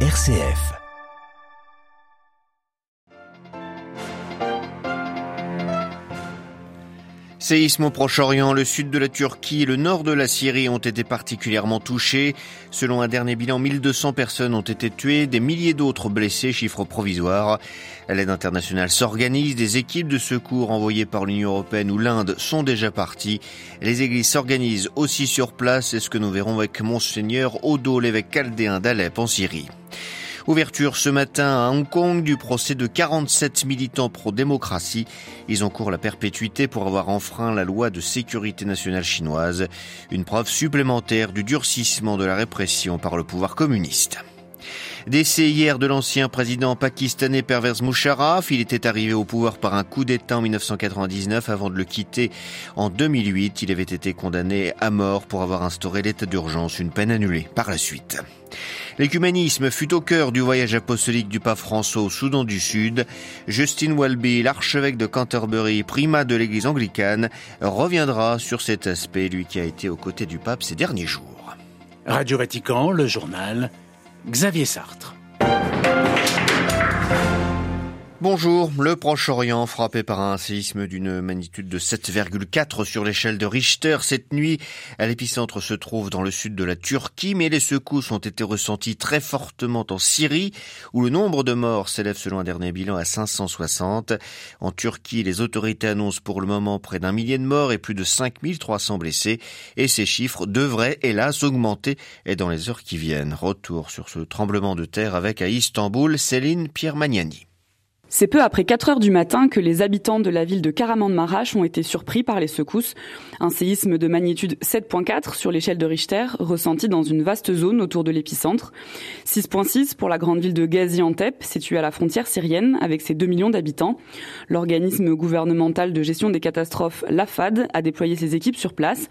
RCF. Séisme au Proche-Orient, le sud de la Turquie et le nord de la Syrie ont été particulièrement touchés. Selon un dernier bilan, 1200 personnes ont été tuées, des milliers d'autres blessés, chiffre provisoire. L'aide internationale s'organise, des équipes de secours envoyées par l'Union européenne ou l'Inde sont déjà parties. Les églises s'organisent aussi sur place, c'est ce que nous verrons avec Monseigneur Odo, l'évêque chaldéen d'Alep en Syrie. Ouverture ce matin à Hong Kong du procès de 47 militants pro-démocratie. Ils encourent la perpétuité pour avoir enfreint la loi de sécurité nationale chinoise. Une preuve supplémentaire du durcissement de la répression par le pouvoir communiste. Décès hier de l'ancien président pakistanais Pervez Musharraf. Il était arrivé au pouvoir par un coup d'État en 1999 avant de le quitter en 2008. Il avait été condamné à mort pour avoir instauré l'état d'urgence, une peine annulée par la suite. L'écuménisme fut au cœur du voyage apostolique du pape François au Soudan du Sud. Justin Welby, l'archevêque de Canterbury, primat de l'église anglicane, reviendra sur cet aspect, lui qui a été aux côtés du pape ces derniers jours. Radio Vatican, le journal, Xavier Sartre. Bonjour, le Proche-Orient frappé par un séisme d'une magnitude de 7,4 sur l'échelle de Richter cette nuit. L'épicentre se trouve dans le sud de la Turquie, mais les secousses ont été ressenties très fortement en Syrie, où le nombre de morts s'élève selon un dernier bilan à 560. En Turquie, les autorités annoncent pour le moment près d'un millier de morts et plus de 5300 blessés, et ces chiffres devraient hélas augmenter dans les heures qui viennent. Retour sur ce tremblement de terre avec à Istanbul, Céline Pierre Magnani. C'est peu après 4 heures du matin que les habitants de la ville de Karaman-Marash ont été surpris par les secousses. Un séisme de magnitude 7.4 sur l'échelle de Richter, ressenti dans une vaste zone autour de l'épicentre. 6.6 pour la grande ville de Gaziantep, située à la frontière syrienne, avec ses 2 millions d'habitants. L'organisme gouvernemental de gestion des catastrophes, l'AFAD, a déployé ses équipes sur place.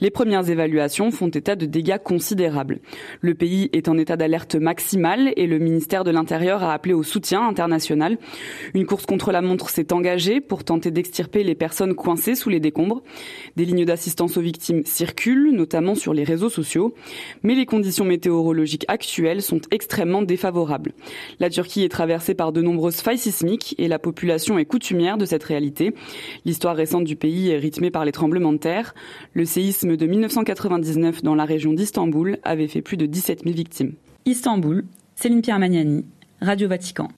Les premières évaluations font état de dégâts considérables. Le pays est en état d'alerte maximale et le ministère de l'Intérieur a appelé au soutien international. Une course contre la montre s'est engagée pour tenter d'extirper les personnes coincées sous les décombres. Des lignes d'assistance aux victimes circulent, notamment sur les réseaux sociaux, mais les conditions météorologiques actuelles sont extrêmement défavorables. La Turquie est traversée par de nombreuses failles sismiques et la population est coutumière de cette réalité. L'histoire récente du pays est rythmée par les tremblements de terre. Le séisme de 1999 dans la région d'Istanbul avait fait plus de 17 000 victimes. Istanbul, Céline Pierre Magnani, Radio Vatican.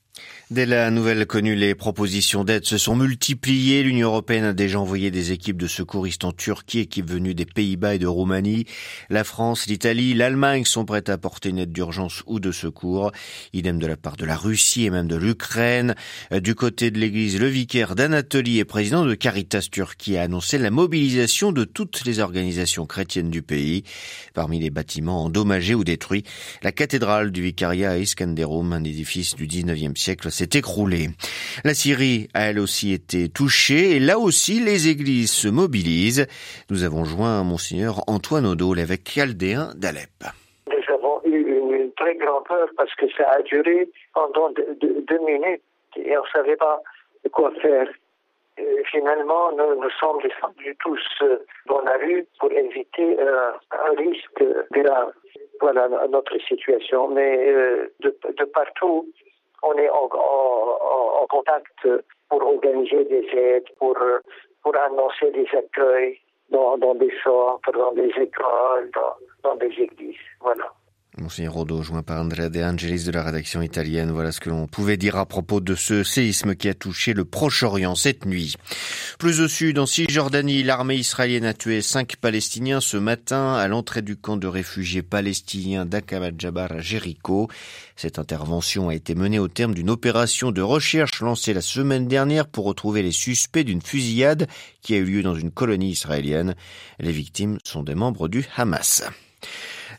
Dès la nouvelle connue, les propositions d'aide se sont multipliées. L'Union européenne a déjà envoyé des équipes de secouristes en Turquie, équipes venues des Pays-Bas et de Roumanie. La France, l'Italie, l'Allemagne sont prêtes à apporter une aide d'urgence ou de secours. Idem de la part de la Russie et même de l'Ukraine. Du côté de l'Église, le vicaire d'Anatolie et président de Caritas Turquie a annoncé la mobilisation de toutes les organisations chrétiennes du pays. Parmi les bâtiments endommagés ou détruits, la cathédrale du vicariat à Iskenderun, un édifice du 19e siècle, s'est écroulée. La Syrie a elle aussi été touchée et là aussi les églises se mobilisent. Nous avons joint Monseigneur Antoine Odo, l'évêque chaldéen d'Alep. Nous avons eu une très grande peur parce que ça a duré pendant deux, minutes et on ne savait pas quoi faire. finalement, nous nous sommes descendus tous dans la rue pour éviter euh, un risque grave. Voilà notre situation. Mais euh, de partout, on est en, contact pour organiser des aides, pour, pour annoncer des accueils dans, dans des centres, dans des écoles, dans, dans des églises. Voilà. Monseigneur Rodo, joint par Andrea De Angelis de la rédaction italienne. Voilà ce que l'on pouvait dire à propos de ce séisme qui a touché le Proche-Orient cette nuit. Plus au sud, en Cisjordanie, l'armée israélienne a tué cinq Palestiniens ce matin à l'entrée du camp de réfugiés palestiniens d'Akabat Jabbar à Jéricho. Cette intervention a été menée au terme d'une opération de recherche lancée la semaine dernière pour retrouver les suspects d'une fusillade qui a eu lieu dans une colonie israélienne. Les victimes sont des membres du Hamas.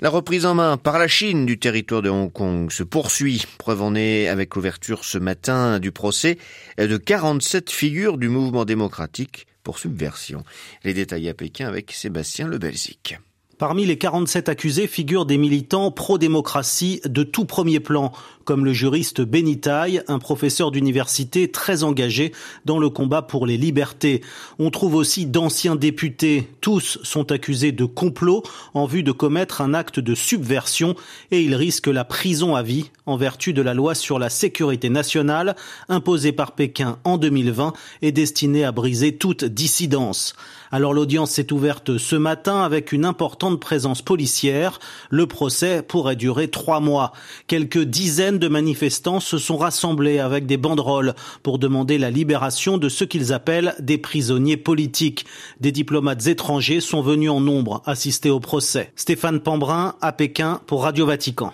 La reprise en main par la Chine du territoire de Hong Kong se poursuit. Preuve en est avec l'ouverture ce matin du procès de 47 figures du mouvement démocratique pour subversion. Les détails à Pékin avec Sébastien Lebelzik. Parmi les 47 accusés figurent des militants pro-démocratie de tout premier plan, comme le juriste Benitaille, un professeur d'université très engagé dans le combat pour les libertés. On trouve aussi d'anciens députés. Tous sont accusés de complot en vue de commettre un acte de subversion et ils risquent la prison à vie en vertu de la loi sur la sécurité nationale imposée par Pékin en 2020 et destinée à briser toute dissidence. Alors l'audience s'est ouverte ce matin avec une importante présence policière. Le procès pourrait durer trois mois. Quelques dizaines de manifestants se sont rassemblés avec des banderoles pour demander la libération de ce qu'ils appellent des prisonniers politiques. Des diplomates étrangers sont venus en nombre assister au procès. Stéphane Pambrin à Pékin pour Radio Vatican.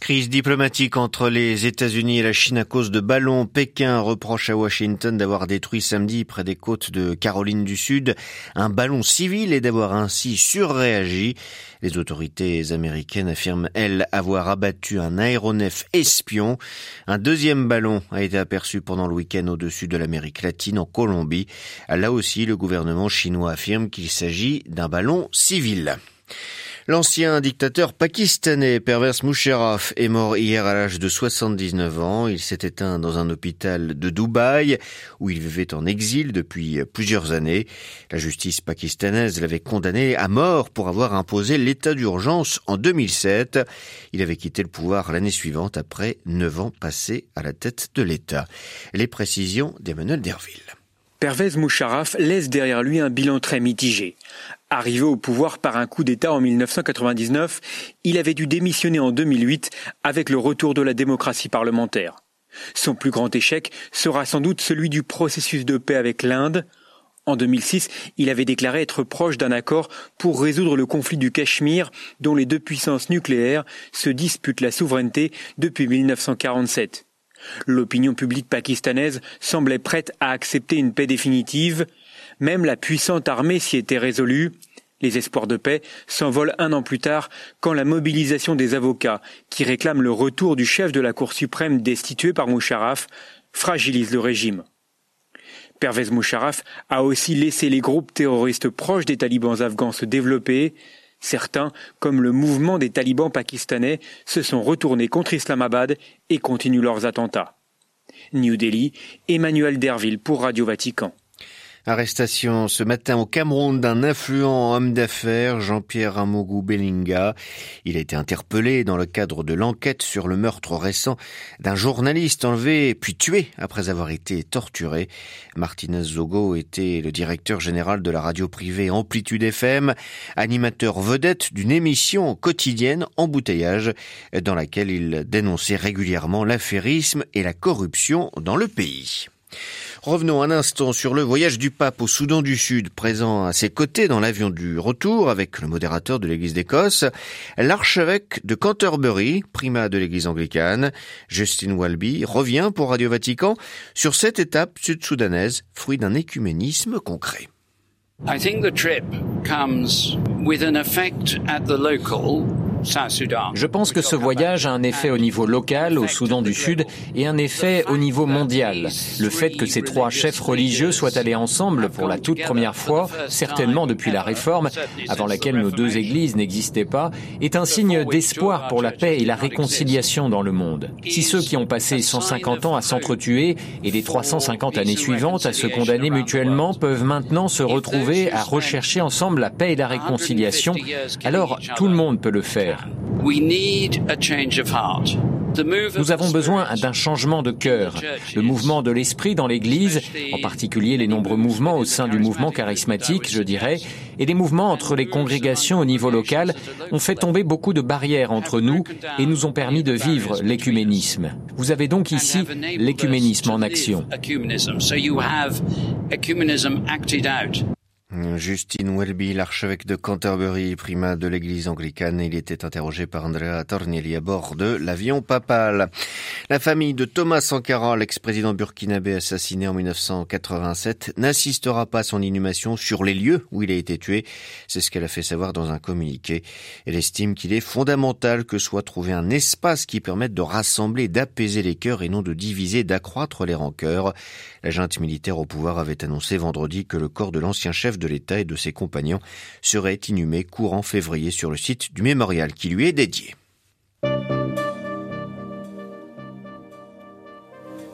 Crise diplomatique entre les États-Unis et la Chine à cause de ballons. Pékin reproche à Washington d'avoir détruit samedi près des côtes de Caroline du Sud un ballon civil et d'avoir ainsi surréagi. Les autorités américaines affirment, elles, avoir abattu un aéronef espion. Un deuxième ballon a été aperçu pendant le week-end au-dessus de l'Amérique latine en Colombie. Là aussi, le gouvernement chinois affirme qu'il s'agit d'un ballon civil. L'ancien dictateur pakistanais Pervers Musharraf est mort hier à l'âge de 79 ans. Il s'est éteint dans un hôpital de Dubaï où il vivait en exil depuis plusieurs années. La justice pakistanaise l'avait condamné à mort pour avoir imposé l'état d'urgence en 2007. Il avait quitté le pouvoir l'année suivante après neuf ans passés à la tête de l'État. Les précisions d'Emmanuel Derville. Pervez Musharraf laisse derrière lui un bilan très mitigé. Arrivé au pouvoir par un coup d'État en 1999, il avait dû démissionner en 2008 avec le retour de la démocratie parlementaire. Son plus grand échec sera sans doute celui du processus de paix avec l'Inde. En 2006, il avait déclaré être proche d'un accord pour résoudre le conflit du Cachemire dont les deux puissances nucléaires se disputent la souveraineté depuis 1947. L'opinion publique pakistanaise semblait prête à accepter une paix définitive, même la puissante armée s'y était résolue. Les espoirs de paix s'envolent un an plus tard quand la mobilisation des avocats, qui réclament le retour du chef de la Cour suprême destitué par Musharraf, fragilise le régime. Pervez Musharraf a aussi laissé les groupes terroristes proches des talibans afghans se développer. Certains, comme le mouvement des talibans pakistanais, se sont retournés contre Islamabad et continuent leurs attentats. New Delhi, Emmanuel Derville pour Radio Vatican. Arrestation ce matin au Cameroun d'un influent homme d'affaires, Jean-Pierre Amogu Bellinga. Il a été interpellé dans le cadre de l'enquête sur le meurtre récent d'un journaliste enlevé puis tué après avoir été torturé. Martinez Zogo était le directeur général de la radio privée Amplitude FM, animateur vedette d'une émission quotidienne embouteillage dans laquelle il dénonçait régulièrement l'affairisme et la corruption dans le pays. Revenons un instant sur le voyage du pape au Soudan du Sud, présent à ses côtés dans l'avion du retour avec le modérateur de l'Église d'Écosse, l'archevêque de Canterbury, primat de l'Église anglicane, Justin Walby, revient pour Radio Vatican sur cette étape sud-soudanaise, fruit d'un écuménisme concret. Je pense que ce voyage a un effet au niveau local, au Soudan du Sud, et un effet au niveau mondial. Le fait que ces trois chefs religieux soient allés ensemble pour la toute première fois, certainement depuis la Réforme, avant laquelle nos deux églises n'existaient pas, est un signe d'espoir pour la paix et la réconciliation dans le monde. Si ceux qui ont passé 150 ans à s'entretuer et les 350 années suivantes à se condamner mutuellement peuvent maintenant se retrouver à rechercher ensemble la paix et la réconciliation, alors tout le monde peut le faire. Nous avons besoin d'un changement de cœur. Le mouvement de l'esprit dans l'Église, en particulier les nombreux mouvements au sein du mouvement charismatique, je dirais, et les mouvements entre les congrégations au niveau local, ont fait tomber beaucoup de barrières entre nous et nous ont permis de vivre l'écuménisme. Vous avez donc ici l'écuménisme en action. Justine Welby, l'archevêque de Canterbury, primat de l'église anglicane, il était interrogé par Andrea Tornielli à bord de l'avion papal. La famille de Thomas Sankara, l'ex-président burkinabé assassiné en 1987, n'assistera pas à son inhumation sur les lieux où il a été tué. C'est ce qu'elle a fait savoir dans un communiqué. Elle estime qu'il est fondamental que soit trouvé un espace qui permette de rassembler, d'apaiser les cœurs et non de diviser, d'accroître les rancœurs. La junte militaire au pouvoir avait annoncé vendredi que le corps de l'ancien chef de l'État et de ses compagnons serait inhumé courant février sur le site du mémorial qui lui est dédié.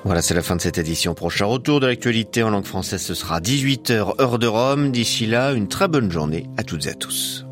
Voilà, c'est la fin de cette édition. Prochain retour de l'actualité en langue française, ce sera 18h heure de Rome. D'ici là, une très bonne journée à toutes et à tous.